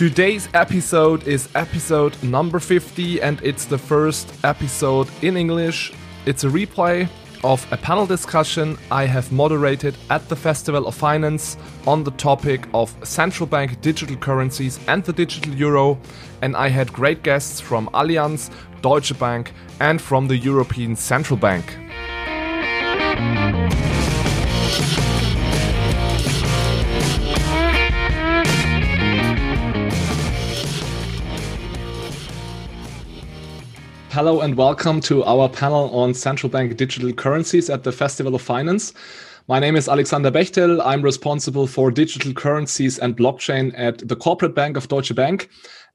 Today's episode is episode number 50, and it's the first episode in English. It's a replay of a panel discussion I have moderated at the Festival of Finance on the topic of central bank digital currencies and the digital euro. And I had great guests from Allianz, Deutsche Bank, and from the European Central Bank. Hello and welcome to our panel on central bank digital currencies at the Festival of Finance. My name is Alexander Bechtel. I'm responsible for digital currencies and blockchain at the Corporate Bank of Deutsche Bank.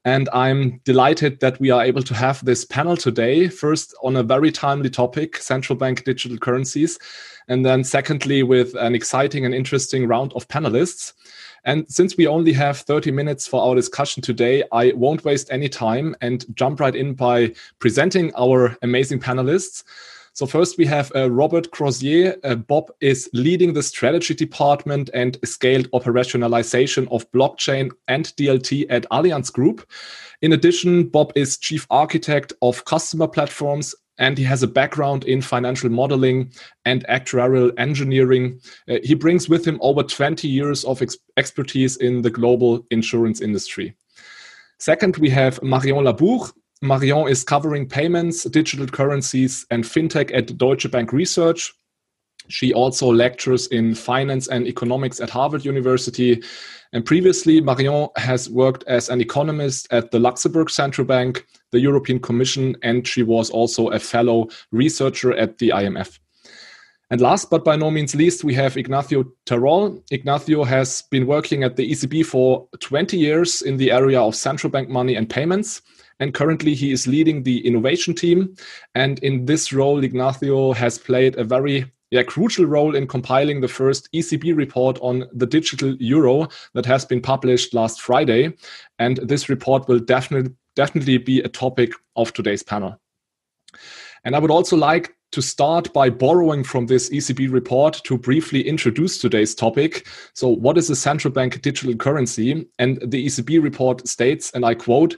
And I'm delighted that we are able to have this panel today. First, on a very timely topic central bank digital currencies. And then, secondly, with an exciting and interesting round of panelists. And since we only have 30 minutes for our discussion today, I won't waste any time and jump right in by presenting our amazing panelists. So first we have uh, Robert Crozier. Uh, Bob is leading the strategy department and scaled operationalization of blockchain and DLT at Allianz Group. In addition, Bob is chief architect of customer platforms and he has a background in financial modeling and actuarial engineering. Uh, he brings with him over 20 years of ex expertise in the global insurance industry. Second, we have Marion Laboure. Marion is covering payments, digital currencies, and fintech at Deutsche Bank Research. She also lectures in finance and economics at Harvard University. And previously, Marion has worked as an economist at the Luxembourg Central Bank, the European Commission, and she was also a fellow researcher at the IMF. And last but by no means least, we have Ignacio Terol. Ignacio has been working at the ECB for 20 years in the area of central bank money and payments. And currently, he is leading the innovation team. And in this role, Ignacio has played a very yeah, crucial role in compiling the first ECB report on the digital euro that has been published last Friday. And this report will definitely definitely be a topic of today's panel. And I would also like to start by borrowing from this ECB report to briefly introduce today's topic. So, what is a central bank digital currency? And the ECB report states, and I quote,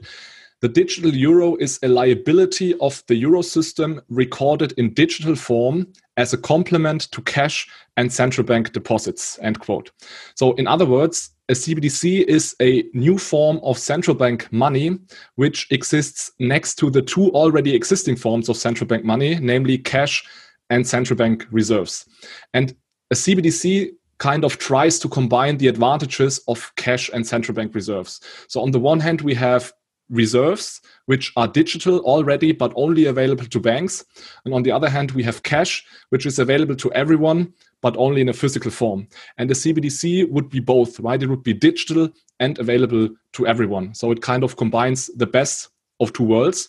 the digital euro is a liability of the euro system recorded in digital form as a complement to cash and central bank deposits. End quote. So, in other words, a CBDC is a new form of central bank money which exists next to the two already existing forms of central bank money, namely cash and central bank reserves. And a CBDC kind of tries to combine the advantages of cash and central bank reserves. So, on the one hand, we have reserves, which are digital already, but only available to banks. And on the other hand, we have cash, which is available to everyone, but only in a physical form. And the CBDC would be both, right? It would be digital and available to everyone. So it kind of combines the best of two worlds.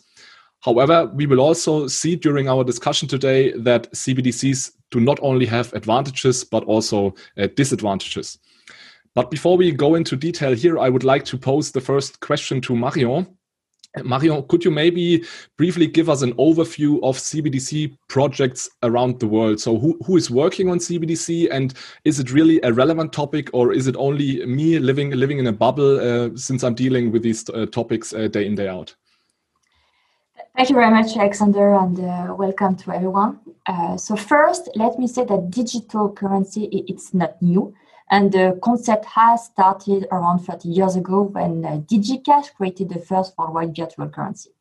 However, we will also see during our discussion today that CBDCs do not only have advantages, but also uh, disadvantages. But before we go into detail here, I would like to pose the first question to Marion. Marion, could you maybe briefly give us an overview of CBDC projects around the world? So, who, who is working on CBDC, and is it really a relevant topic, or is it only me living living in a bubble uh, since I'm dealing with these uh, topics uh, day in day out? Thank you very much, Alexander, and uh, welcome to everyone. Uh, so, first, let me say that digital currency it's not new. And the concept has started around 30 years ago when uh, DigiCash created the first worldwide virtual currency.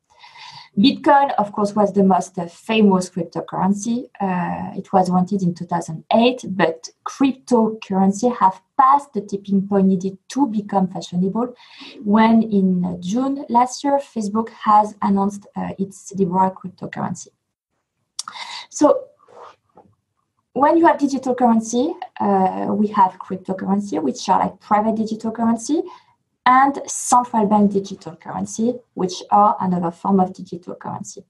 Bitcoin, of course, was the most uh, famous cryptocurrency. Uh, it was wanted in 2008, but cryptocurrency have passed the tipping point needed to become fashionable when in June last year, Facebook has announced uh, its Libra cryptocurrency. So when you have digital currency, uh, we have cryptocurrency, which are like private digital currency, and central bank digital currency, which are another form of digital currency.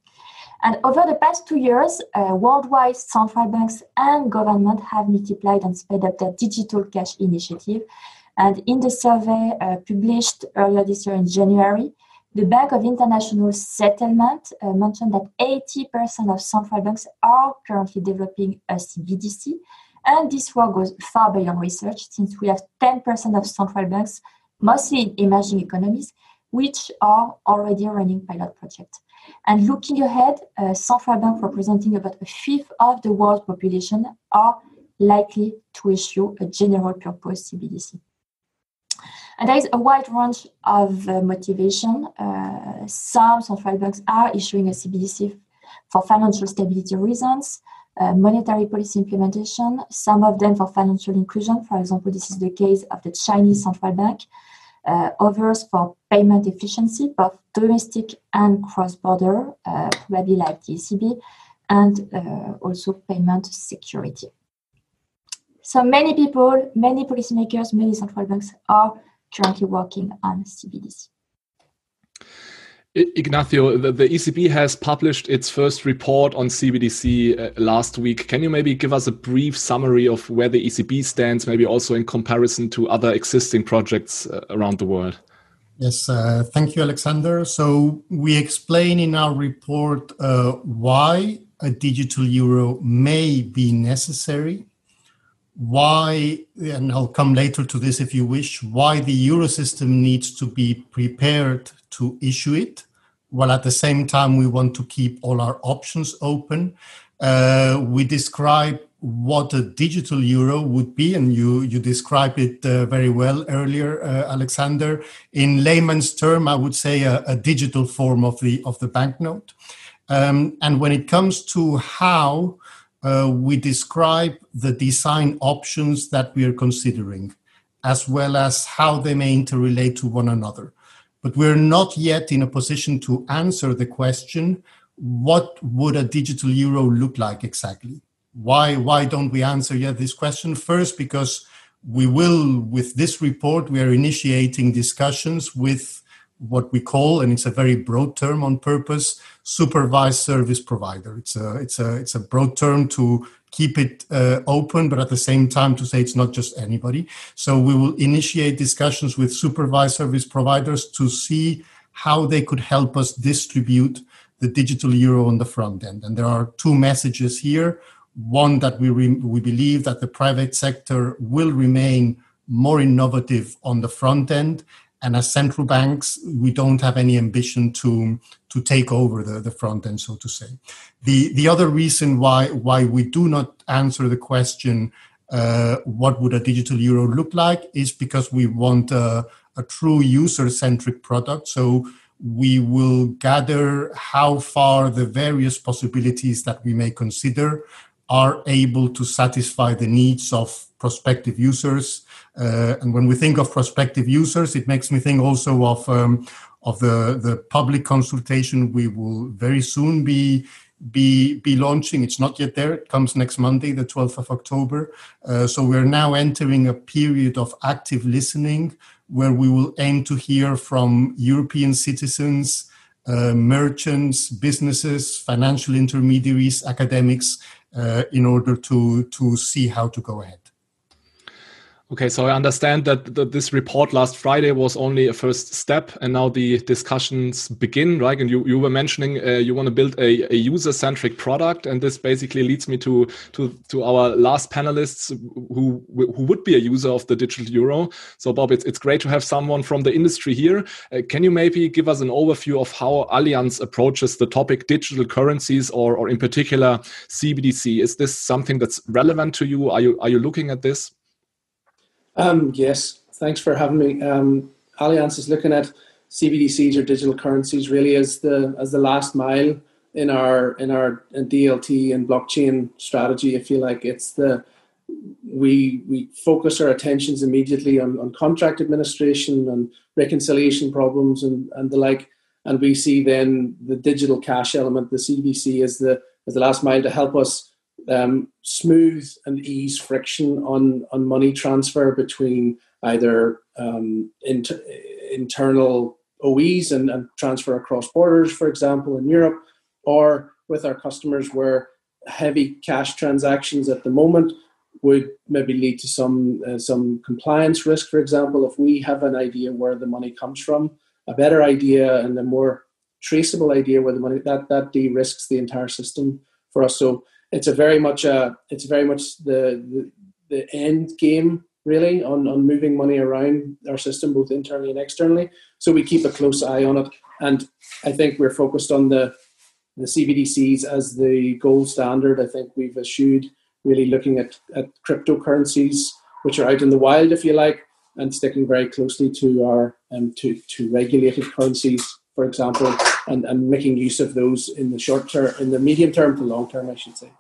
And over the past two years, uh, worldwide central banks and government have multiplied and sped up their digital cash initiative. And in the survey uh, published earlier this year in January, the Bank of International Settlement uh, mentioned that 80% of central banks are currently developing a CBDC. And this work goes far beyond research since we have 10% of central banks mostly in emerging economies, which are already running pilot projects. And looking ahead, uh, central banks representing about a fifth of the world population are likely to issue a general purpose CBDC. And there is a wide range of uh, motivation. Uh, some central banks are issuing a CBDC for financial stability reasons, uh, monetary policy implementation, some of them for financial inclusion. For example, this is the case of the Chinese central bank. Uh, others for payment efficiency, both domestic and cross border, uh, probably like the ECB, and uh, also payment security. So many people, many policymakers, many central banks are currently working on CBDC. Ignacio, the, the, ECB has published its first report on CBDC uh, last week. Can you maybe give us a brief summary of where the ECB stands, maybe also in comparison to other existing projects uh, around the world? Yes, uh, thank you, Alexander. So, we explain in our report uh, why a digital euro may be necessary why, and I'll come later to this if you wish, why the euro system needs to be prepared to issue it, while at the same time we want to keep all our options open. Uh, we describe what a digital euro would be, and you you described it uh, very well earlier, uh, Alexander. In layman's term, I would say a, a digital form of the of the banknote. Um, and when it comes to how uh, we describe the design options that we are considering, as well as how they may interrelate to one another. But we're not yet in a position to answer the question what would a digital euro look like exactly? Why, why don't we answer yet this question? First, because we will, with this report, we are initiating discussions with what we call, and it's a very broad term on purpose, supervised service provider. It's a it's a it's a broad term to keep it uh, open, but at the same time to say it's not just anybody. So we will initiate discussions with supervised service providers to see how they could help us distribute the digital euro on the front end. And there are two messages here. One that we re- we believe that the private sector will remain more innovative on the front end and as central banks, we don't have any ambition to to take over the, the front end, so to say. The the other reason why why we do not answer the question uh, what would a digital euro look like is because we want a, a true user centric product. So we will gather how far the various possibilities that we may consider are able to satisfy the needs of prospective users uh, and when we think of prospective users, it makes me think also of um, of the the public consultation we will very soon be be be launching. It's not yet there. It comes next Monday, the 12th of October. Uh, so we're now entering a period of active listening where we will aim to hear from European citizens, uh, merchants, businesses, financial intermediaries, academics, uh, in order to to see how to go ahead. Okay, so I understand that the, this report last Friday was only a first step, and now the discussions begin, right? And you, you were mentioning uh, you want to build a, a user-centric product, and this basically leads me to to to our last panelists who who would be a user of the digital euro. So, Bob, it's it's great to have someone from the industry here. Uh, can you maybe give us an overview of how Allianz approaches the topic digital currencies, or or in particular CBDC? Is this something that's relevant to you? Are you are you looking at this? Um, yes, thanks for having me. Um, Allianz is looking at CBDCs or digital currencies really as the as the last mile in our in our DLT and blockchain strategy. I feel like it's the we we focus our attentions immediately on, on contract administration and reconciliation problems and, and the like. And we see then the digital cash element, the CBDC, as the as the last mile to help us um, smooth and ease friction on, on money transfer between either um, inter- internal OEs and, and transfer across borders, for example, in Europe, or with our customers where heavy cash transactions at the moment would maybe lead to some uh, some compliance risk. For example, if we have an idea where the money comes from, a better idea and a more traceable idea where the money that that de-risks the entire system for us. So it's a very much a it's very much the, the, the end game really on, on moving money around our system, both internally and externally. So we keep a close eye on it. And I think we're focused on the, the CBDCs as the gold standard. I think we've eschewed really looking at, at cryptocurrencies, which are out in the wild, if you like, and sticking very closely to our um, to, to regulated currencies, for example, and, and making use of those in the short term, in the medium term to long term, I should say.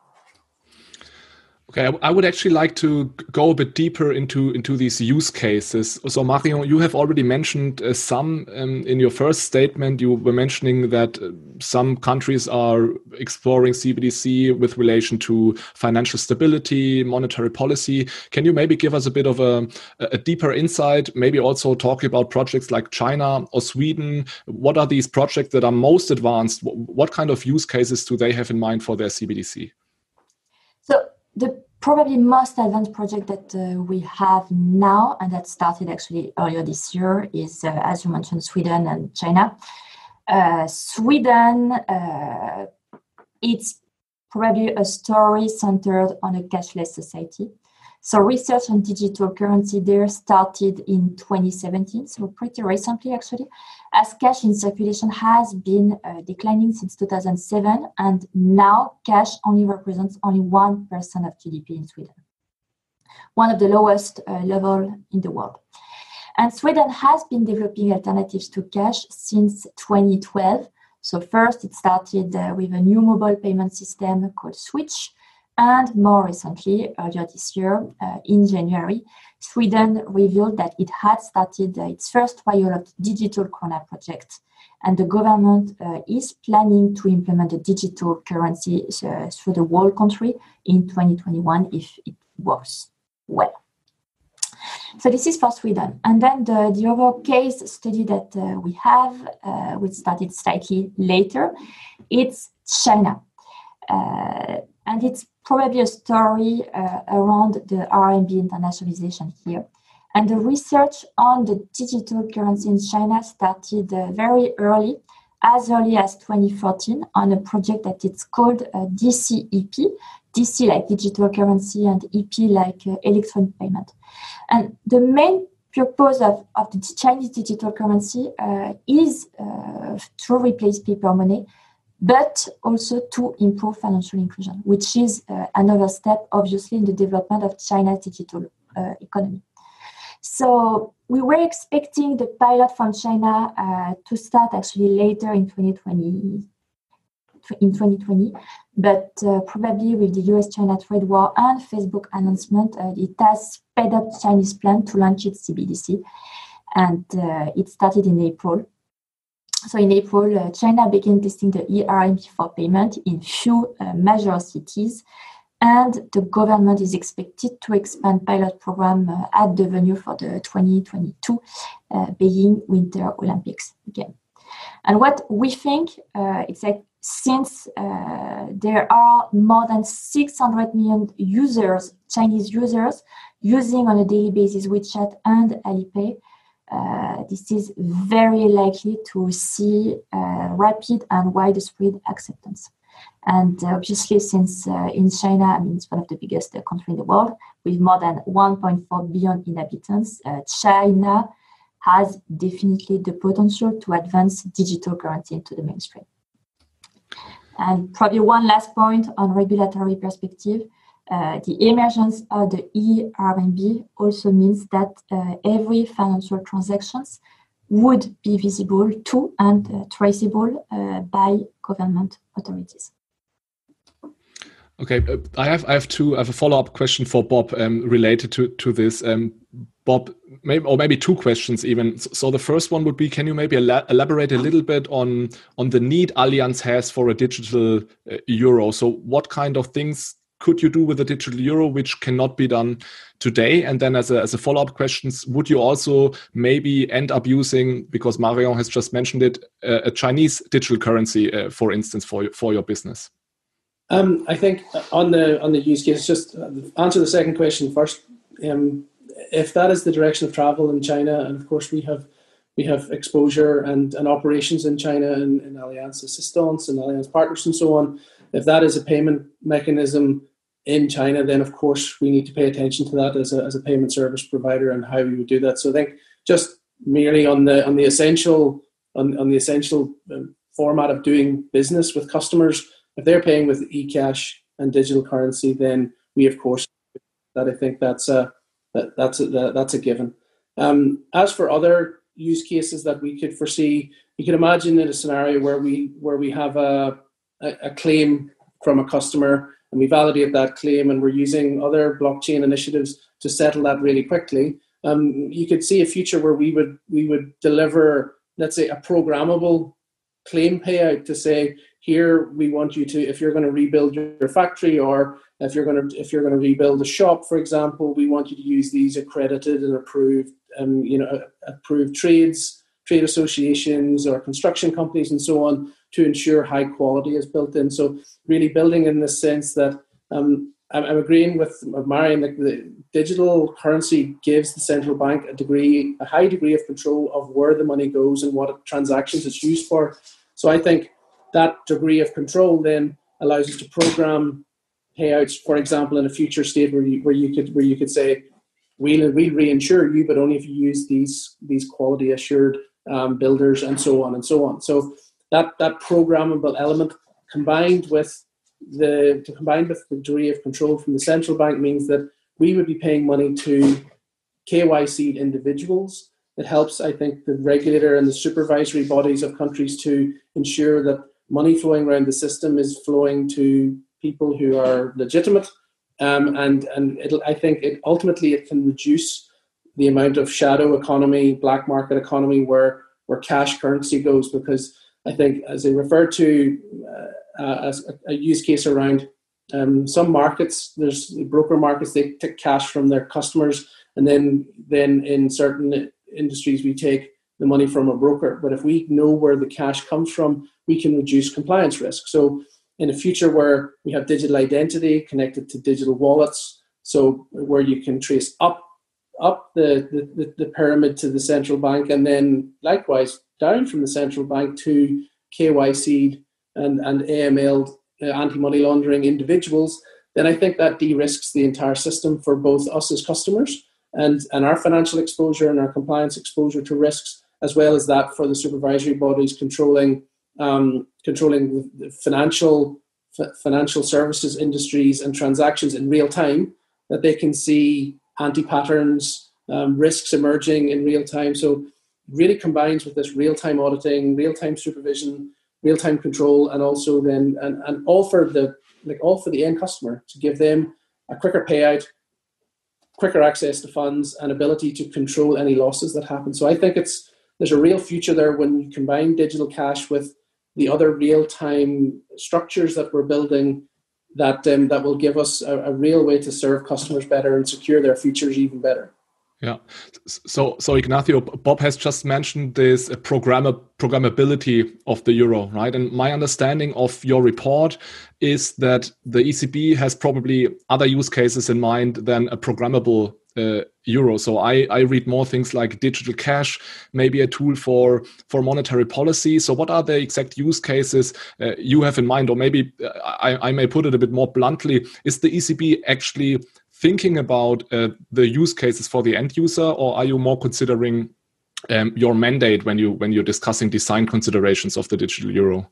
Okay, I would actually like to go a bit deeper into into these use cases. So, Marion, you have already mentioned uh, some um, in your first statement. You were mentioning that uh, some countries are exploring CBDC with relation to financial stability, monetary policy. Can you maybe give us a bit of a, a deeper insight? Maybe also talking about projects like China or Sweden. What are these projects that are most advanced? What kind of use cases do they have in mind for their CBDC? The probably most advanced project that uh, we have now and that started actually earlier this year is uh, as you mentioned sweden and china. Uh, sweden uh, it's probably a story centered on a cashless society so research on digital currency there started in 2017 so pretty recently actually as cash in circulation has been uh, declining since 2007 and now cash only represents only 1% of gdp in sweden one of the lowest uh, level in the world. And sweden has been developing alternatives to cash since 2012 so first it started uh, with a new mobile payment system called Swish and more recently, earlier this year, uh, in January, Sweden revealed that it had started uh, its first pilot digital krona project. And the government uh, is planning to implement a digital currency uh, through the whole country in 2021 if it works well. So this is for Sweden. And then the, the other case study that uh, we have, uh, which started slightly later, it's China. And it's probably a story uh, around the RMB internationalization here. And the research on the digital currency in China started uh, very early, as early as 2014, on a project that it's called uh, DCEP. DC like digital currency and EP like uh, electronic payment. And the main purpose of, of the Chinese digital currency uh, is uh, to replace paper money but also to improve financial inclusion, which is uh, another step, obviously, in the development of China's digital uh, economy. So we were expecting the pilot from China uh, to start actually later in 2020. In 2020, but uh, probably with the US-China trade war and Facebook announcement, uh, it has sped up Chinese plan to launch its CBDC, and uh, it started in April so in April, uh, China began testing the eRMB for payment in few uh, major cities, and the government is expected to expand pilot program uh, at the venue for the 2022 uh, Beijing Winter Olympics again. And what we think uh, is that since uh, there are more than 600 million users, Chinese users, using on a daily basis WeChat and Alipay, uh, this is very likely to see uh, rapid and widespread acceptance. And uh, obviously, since uh, in China, I mean, it's one of the biggest countries in the world with more than 1.4 billion inhabitants, China has definitely the potential to advance digital currency into the mainstream. And probably one last point on regulatory perspective. Uh, the emergence of the eRMB also means that uh, every financial transactions would be visible to and uh, traceable uh, by government authorities. Okay, uh, I have I have two. I have a follow up question for Bob um, related to to this. Um, Bob, maybe or maybe two questions even. So the first one would be: Can you maybe elaborate a little bit on on the need Allianz has for a digital euro? So what kind of things could you do with a digital euro which cannot be done today? And then as a, as a follow-up questions would you also maybe end up using because marion has just mentioned it uh, a chinese digital currency uh, for instance for, for your business? Um, i think on the on the use case just uh, answer the second question first. Um, if that is the direction of travel in china and of course we have we have exposure and, and operations in china and, and allianz assistance and allianz partners and so on if that is a payment mechanism in China, then of course we need to pay attention to that as a, as a payment service provider and how we would do that. So I think just merely on the on the essential on, on the essential um, format of doing business with customers, if they're paying with eCash and digital currency, then we of course that I think that's a that, that's a, that, that's a given. Um, as for other use cases that we could foresee, you can imagine in a scenario where we where we have a, a, a claim from a customer and we validate that claim and we're using other blockchain initiatives to settle that really quickly. Um, you could see a future where we would we would deliver, let's say, a programmable claim payout to say, here we want you to, if you're going to rebuild your factory or if you're going to if you're going to rebuild a shop, for example, we want you to use these accredited and approved, um, you know, approved trades, trade associations or construction companies and so on to ensure high quality is built in. So really building in the sense that um, I'm, agreeing with Marion that the digital currency gives the central bank a degree, a high degree of control of where the money goes and what transactions it's used for. So I think that degree of control then allows us to program payouts, for example, in a future state where you, where you could where you could say we'll, we'll reinsure you, but only if you use these these quality assured um, builders and so on and so on. So that that programmable element combined with the combined with the degree of control from the central bank means that we would be paying money to KYC individuals. It helps, I think, the regulator and the supervisory bodies of countries to ensure that money flowing around the system is flowing to people who are legitimate. Um, and and I think it ultimately it can reduce the amount of shadow economy, black market economy, where where cash currency goes because I think, as they referred to, uh, as a, a, use case around um, some markets, there's broker markets, they take cash from their customers, and then then in certain industries we take the money from a broker. But if we know where the cash comes from, we can reduce compliance risk. So in a future where we have digital identity connected to digital wallets, so where you can trace up up the, the, the pyramid to the central bank and then likewise down from the central bank to KYC and, and AML, uh, anti money laundering individuals, then I think that de risks the entire system for both us as customers and, and our financial exposure and our compliance exposure to risks, as well as that for the supervisory bodies controlling um, controlling the financial f- financial services industries and transactions in real time, that they can see anti patterns, um, risks emerging in real time. So really combines with this real-time auditing, real-time supervision, real-time control, and also then and, and all for the like all for the end customer to give them a quicker payout, quicker access to funds, and ability to control any losses that happen. So I think it's there's a real future there when you combine digital cash with the other real-time structures that we're building that um, that will give us a, a real way to serve customers better and secure their futures even better. Yeah. So, so Ignacio, Bob has just mentioned this programmer programmability of the euro, right? And my understanding of your report is that the ECB has probably other use cases in mind than a programmable uh, euro. So I, I read more things like digital cash, maybe a tool for for monetary policy. So what are the exact use cases uh, you have in mind, or maybe uh, I, I may put it a bit more bluntly: Is the ECB actually thinking about uh, the use cases for the end user, or are you more considering um, your mandate when you when you're discussing design considerations of the digital euro?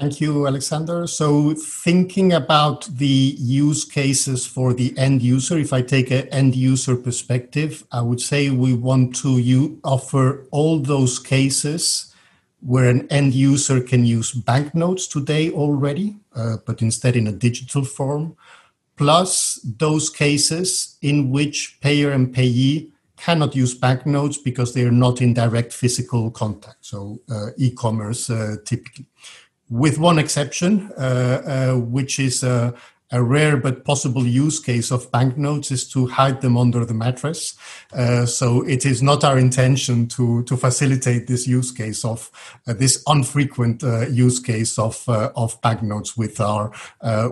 Thank you, Alexander. So, thinking about the use cases for the end user, if I take an end user perspective, I would say we want to offer all those cases where an end user can use banknotes today already, uh, but instead in a digital form plus those cases in which payer and payee cannot use banknotes because they are not in direct physical contact. So uh, e-commerce uh, typically, with one exception, uh, uh which is uh, a rare but possible use case of banknotes is to hide them under the mattress. Uh, so it is not our intention to to facilitate this use case of uh, this unfrequent uh, use case of of banknotes with our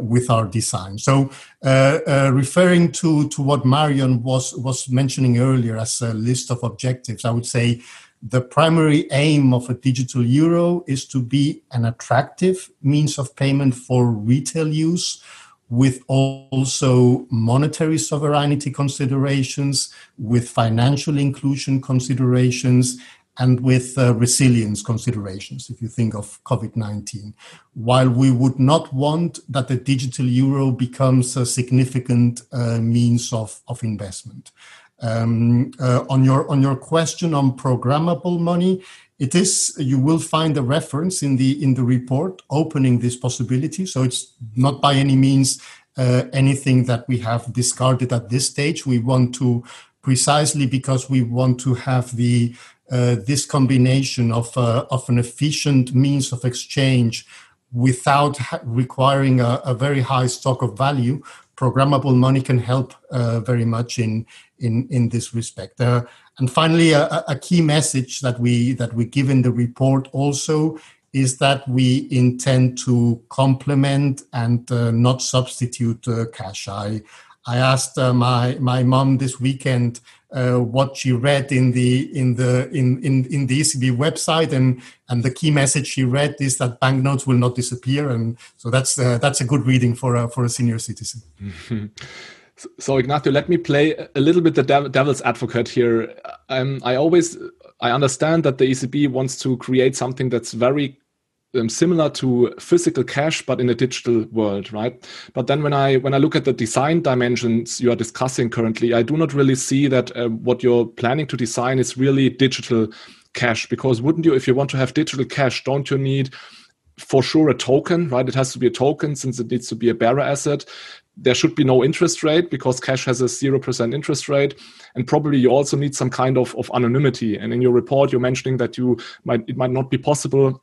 with our design. So referring to to what Marion was was mentioning earlier as a list of objectives, I would say the primary aim of a digital euro is to be an attractive means of payment for retail use with also monetary sovereignty considerations, with financial inclusion considerations, and with uh, resilience considerations, if you think of COVID 19. While we would not want that the digital euro becomes a significant uh, means of, of investment. Um, uh, on your on your question on programmable money, it is you will find a reference in the in the report opening this possibility. So it's not by any means uh, anything that we have discarded at this stage. We want to precisely because we want to have the uh, this combination of uh, of an efficient means of exchange without requiring a, a, very high stock of value. Programmable money can help uh, very much in in in this respect. Uh, and finally, a, a, key message that we that we give in the report also is that we intend to complement and uh, not substitute uh, cash. I I asked uh, my my mom this weekend uh, what she read in the in the in, in in the ECB website, and and the key message she read is that banknotes will not disappear, and so that's uh, that's a good reading for a, for a senior citizen. So Ignacio, let me play a little bit the devil's advocate here. Um, I always I understand that the ECB wants to create something that's very um, similar to physical cash, but in a digital world, right? But then when I when I look at the design dimensions you are discussing currently, I do not really see that uh, what you're planning to design is really digital cash. Because wouldn't you, if you want to have digital cash, don't you need for sure a token, right? It has to be a token since it needs to be a bearer asset there should be no interest rate because cash has a 0% interest rate. And probably you also need some kind of, of anonymity. And in your report you're mentioning that you might it might not be possible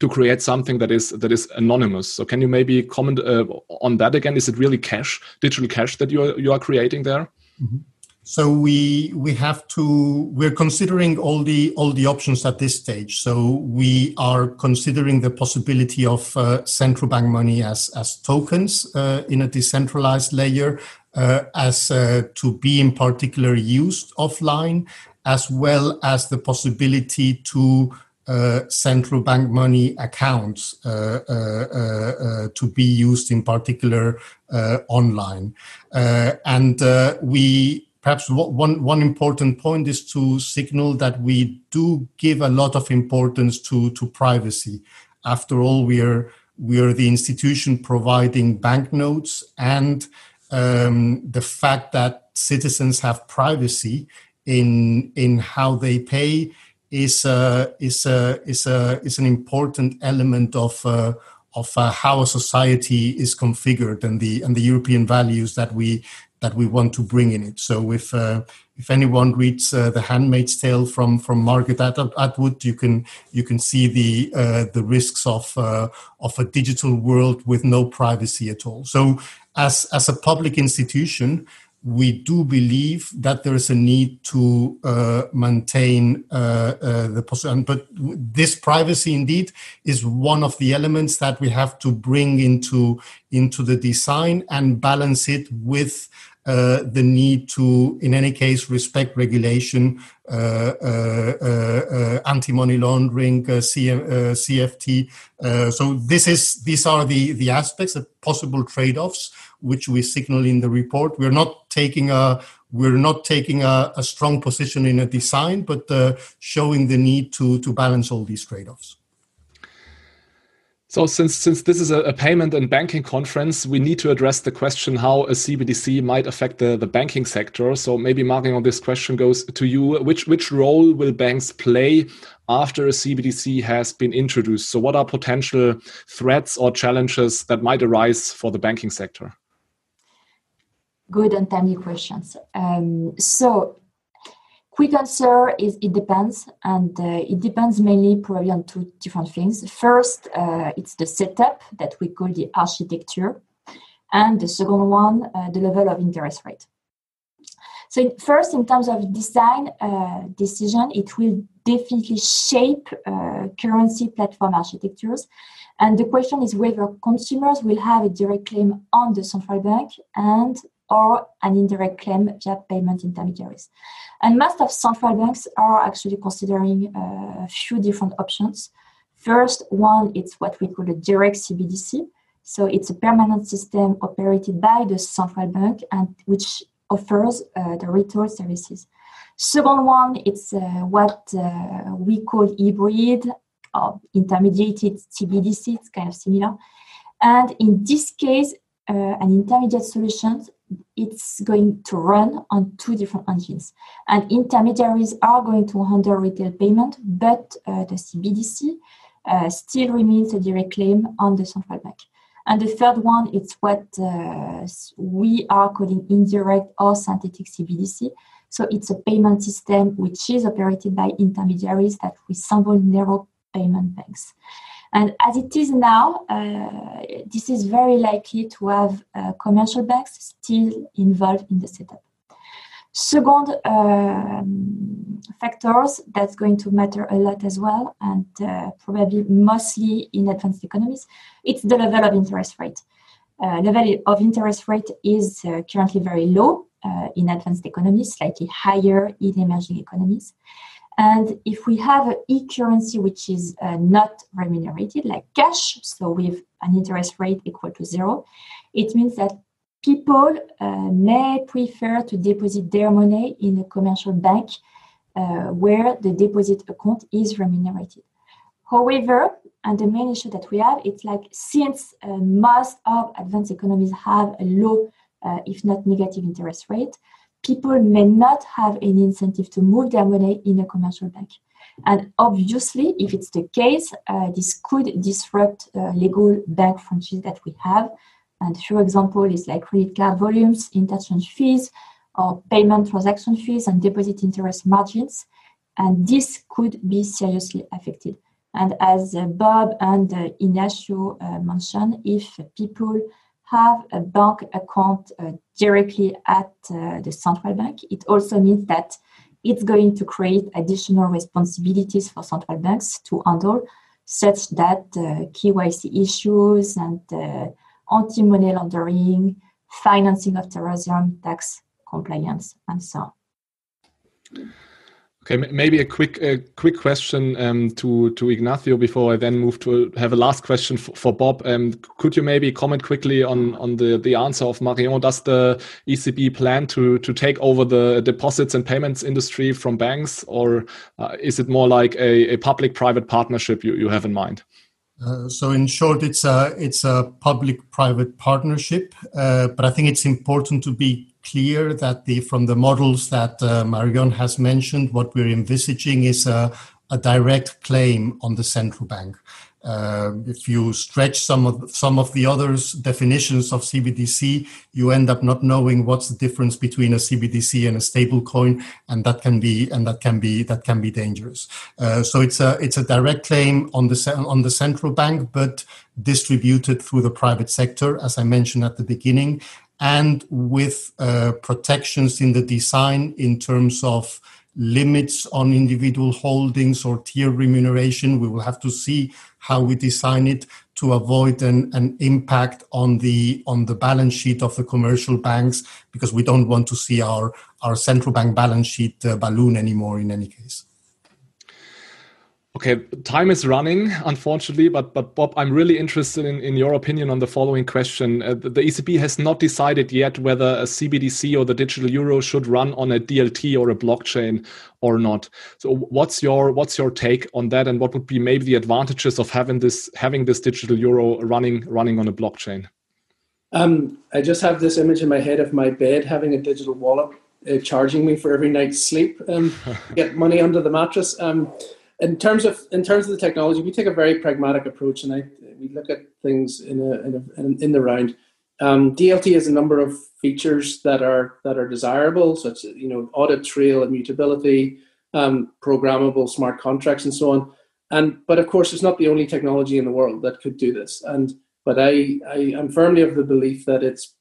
to create something that is that is anonymous. So can you maybe comment uh, on that again? Is it really cash digital cash that you are, you are creating there? Mm -hmm. So we we have to we're considering all the all the options at this stage. So we are considering the possibility of uh, central bank money as as tokens uh, in a decentralized layer, uh, as uh, to be in particular used offline, as well as the possibility to uh, central bank money accounts uh, uh, uh to be used in particular uh, online. and we perhaps one, one important point is to signal that we do give a lot of importance to, to privacy. After all, we are, we are the institution providing banknotes and um, the fact that citizens have privacy in, in how they pay is, uh, is, uh, is, uh, is an important element of, uh, of uh, how a society is configured and the and the European values that we that we want to bring in it. So if uh, if anyone reads uh, the Handmaid's Tale from from Margaret Atwood, you can you can see the uh, the risks of uh, of a digital world with no privacy at all. So as as a public institution, we do believe that there is a need to uh, maintain uh, uh, the possibility. But this privacy, indeed, is one of the elements that we have to bring into into the design and balance it with uh, the need to, in any case, respect regulation, uh, uh, uh anti-money laundering, CFT. so this is these are the the aspects, the possible trade-offs, which we signal in the report. We're not taking a we're not taking a, a strong position in a design, but uh, showing the need to to balance all these trade-offs. So since since this is a, a, payment and banking conference, we need to address the question how a CBDC might affect the, the banking sector. So maybe marking on this question goes to you. Which which role will banks play after a CBDC has been introduced? So what are potential threats or challenges that might arise for the banking sector? Good and timely questions. Um, so Quick answer is it depends, and uh, it depends mainly probably on two different things. First, uh, it's the setup that we call the architecture, and the second one, uh, the level of interest rate. So, first, in terms of design uh, decision, it will definitely shape uh, currency platform architectures. And the question is whether consumers will have a direct claim on the central bank and or an indirect claim via payment intermediaries. And most of central banks are actually considering uh, a few different options. First one, it's what we call a direct CBDC. So it's a permanent system operated by the central bank and which offers uh, the retail services. Second one, it's uh, what uh, we call hybrid or intermediated CBDC. It's kind of similar. And in this case, uh, an intermediate solution, it's going to run on two different engines. And intermediaries are going to handle retail payment, but uh, the CBDC uh, still remains a direct claim on the central bank. And the third one, it's what uh, we are calling indirect or synthetic CBDC. So it's a payment system which is operated by intermediaries that resemble narrow payment banks. And as it is now, uh, this is very likely to have uh, commercial banks still involved in the setup. Second um, factors that's going to matter a lot as well, and uh, probably mostly in advanced economies, it's the level of interest rate. Uh, level of interest rate is uh, currently very low uh, in advanced economies, slightly higher in emerging economies. And if we have an e-currency which is uh, not remunerated, like cash, so with an interest rate equal to zero, it means that people uh, may prefer to deposit their money in a commercial bank uh, where the deposit account is remunerated. However, and the main issue that we have, it's like since uh, most of advanced economies have a low, uh, if not negative interest rate, people may not have any incentive to move their money in a commercial bank. And obviously, if it's the case, uh, this could disrupt uh, legal bank franchise that we have. And few examples is like credit card volumes, interchange fees, or payment transaction fees and deposit interest margins. And this could be seriously affected. And as uh, Bob and uh, Ignacio uh, mentioned, if people have a bank account uh, directly at uh, the central bank, it also means that it's going to create additional responsibilities for central banks to handle, such that uh, KYC issues and uh, anti money laundering, financing of terrorism, tax compliance, and so on. Okay, maybe a quick a quick question um, to to Ignacio before I then move to have a last question for, for Bob. Um, could you maybe comment quickly on on the the answer of Marion? Does the ECB plan to to take over the deposits and payments industry from banks, or uh, is it more like a, a public private partnership you, you have in mind? Uh, so in short, it's a it's a public-private partnership, uh, but I think it's important to be clear that the from the models that uh, Marion has mentioned, what we're envisaging is a, a direct claim on the central bank. Uh, if you stretch some of some of the others definitions of CBDC, you end up not knowing what's the difference between a CBDC and a stable coin, and that can be and that can be that can be dangerous. Uh, so it's a it's a direct claim on the on the central bank, but distributed through the private sector, as I mentioned at the beginning, and with uh, protections in the design in terms of limits on individual holdings or tier remuneration. We will have to see how we design it to avoid an, an impact on the on the balance sheet of the commercial banks because we don't want to see our our central bank balance sheet uh, balloon anymore in any case. Okay, time is running, unfortunately, but but Bob, I'm really interested in, in your opinion on the following question. Uh, the, the, ECB has not decided yet whether a CBDC or the digital euro should run on a DLT or a blockchain or not. So, what's your what's your take on that, and what would be maybe the advantages of having this having this digital euro running running on a blockchain? Um, I just have this image in my head of my bed having a digital wallet uh, charging me for every night's sleep, um, get money under the mattress. Um, in terms of in terms of the technology, we take a very pragmatic approach, and I we look at things in a in, a, in the round. Um, DLT has a number of features that are that are desirable, such as you know audit trail, immutability, um, programmable smart contracts, and so on. And but of course, it's not the only technology in the world that could do this. And but I I am firmly of the belief that it's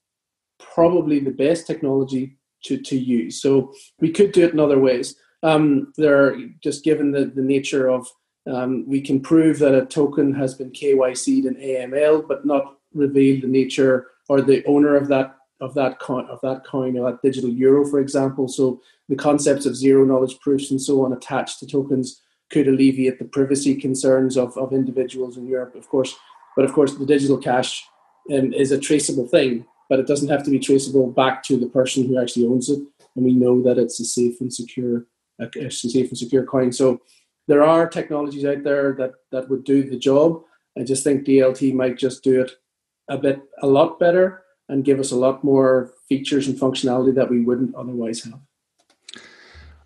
probably the best technology to to use. So we could do it in other ways. Um, there, just given the, the nature of, um, we can prove that a token has been KYC'd in AML, but not reveal the nature or the owner of that of that coin of that coin or that digital euro, for example. So the concepts of zero knowledge proofs and so on attached to tokens could alleviate the privacy concerns of, of individuals in Europe, of course. But of course, the digital cash um, is a traceable thing, but it doesn't have to be traceable back to the person who actually owns it. And we know that it's a safe and secure, a safe and secure coin. So there are technologies out there that that would do the job. I just think DLT might just do it a bit, a lot better, and give us a lot more features and functionality that we wouldn't otherwise have.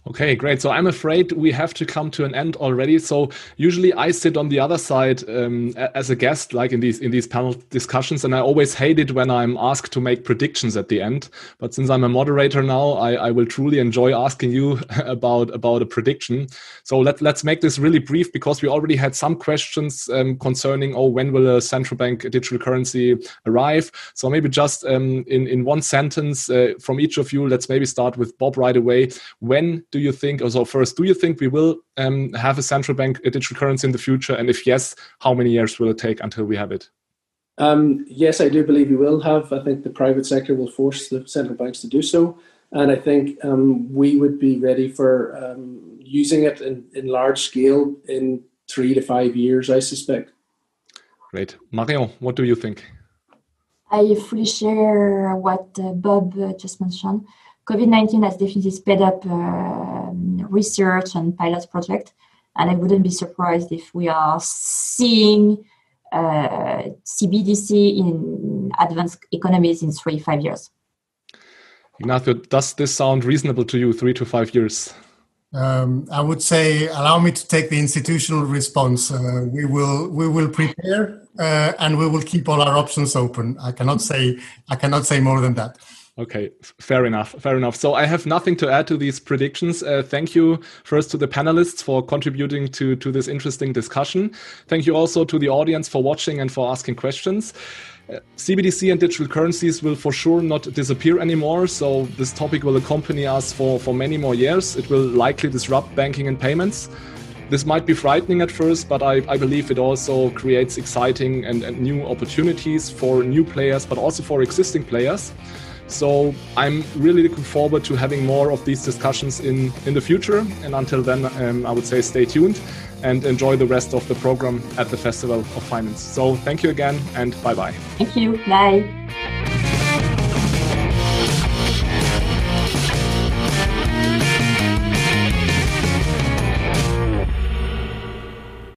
Okay, great. So I'm afraid we have to come to an end already. So usually I sit on the other side um, as a guest, like in these in these panel discussions, and I always hate it when I'm asked to make predictions at the end. But since I'm a moderator now, I, I will truly enjoy asking you about about a prediction. So let let's make this really brief because we already had some questions um, concerning oh when will a central bank digital currency arrive? So maybe just um, in in one sentence uh, from each of you, let's maybe start with Bob right away. When do you think, also first, do you think we will um, have a central bank a digital currency in the future? And if yes, how many years will it take until we have it? Um, yes, I do believe we will have. I think the private sector will force the central banks to do so. And I think um, we would be ready for um, using it in, in large scale in three to five years, I suspect. Great. Marion, what do you think? I fully share what uh, Bob uh, just mentioned. COVID-19 has definitely sped up uh, research and pilot project, and I wouldn't be surprised if we are seeing uh, CBDC in advanced economies in three, five years. Ignacio, does this sound reasonable to you, three to five years? Um, I would say, allow me to take the institutional response. Uh, we will we will prepare uh, and we will keep all our options open. I cannot say I cannot say more than that. Okay, fair enough. Fair enough. So I have nothing to add to these predictions. Uh, thank you first to the panelists for contributing to, to this interesting discussion. Thank you also to the audience for watching and for asking questions. Uh, CBDC and digital currencies will for sure not disappear anymore. So this topic will accompany us for, for many more years. It will likely disrupt banking and payments. This might be frightening at first, but I, I believe it also creates exciting and, and new opportunities for new players, but also for existing players. So I'm really looking forward to having more of these discussions in, in the future. And until then, um, I would say stay tuned and enjoy the rest of the program at the Festival of Finance. So thank you again and bye bye. Thank you. Bye.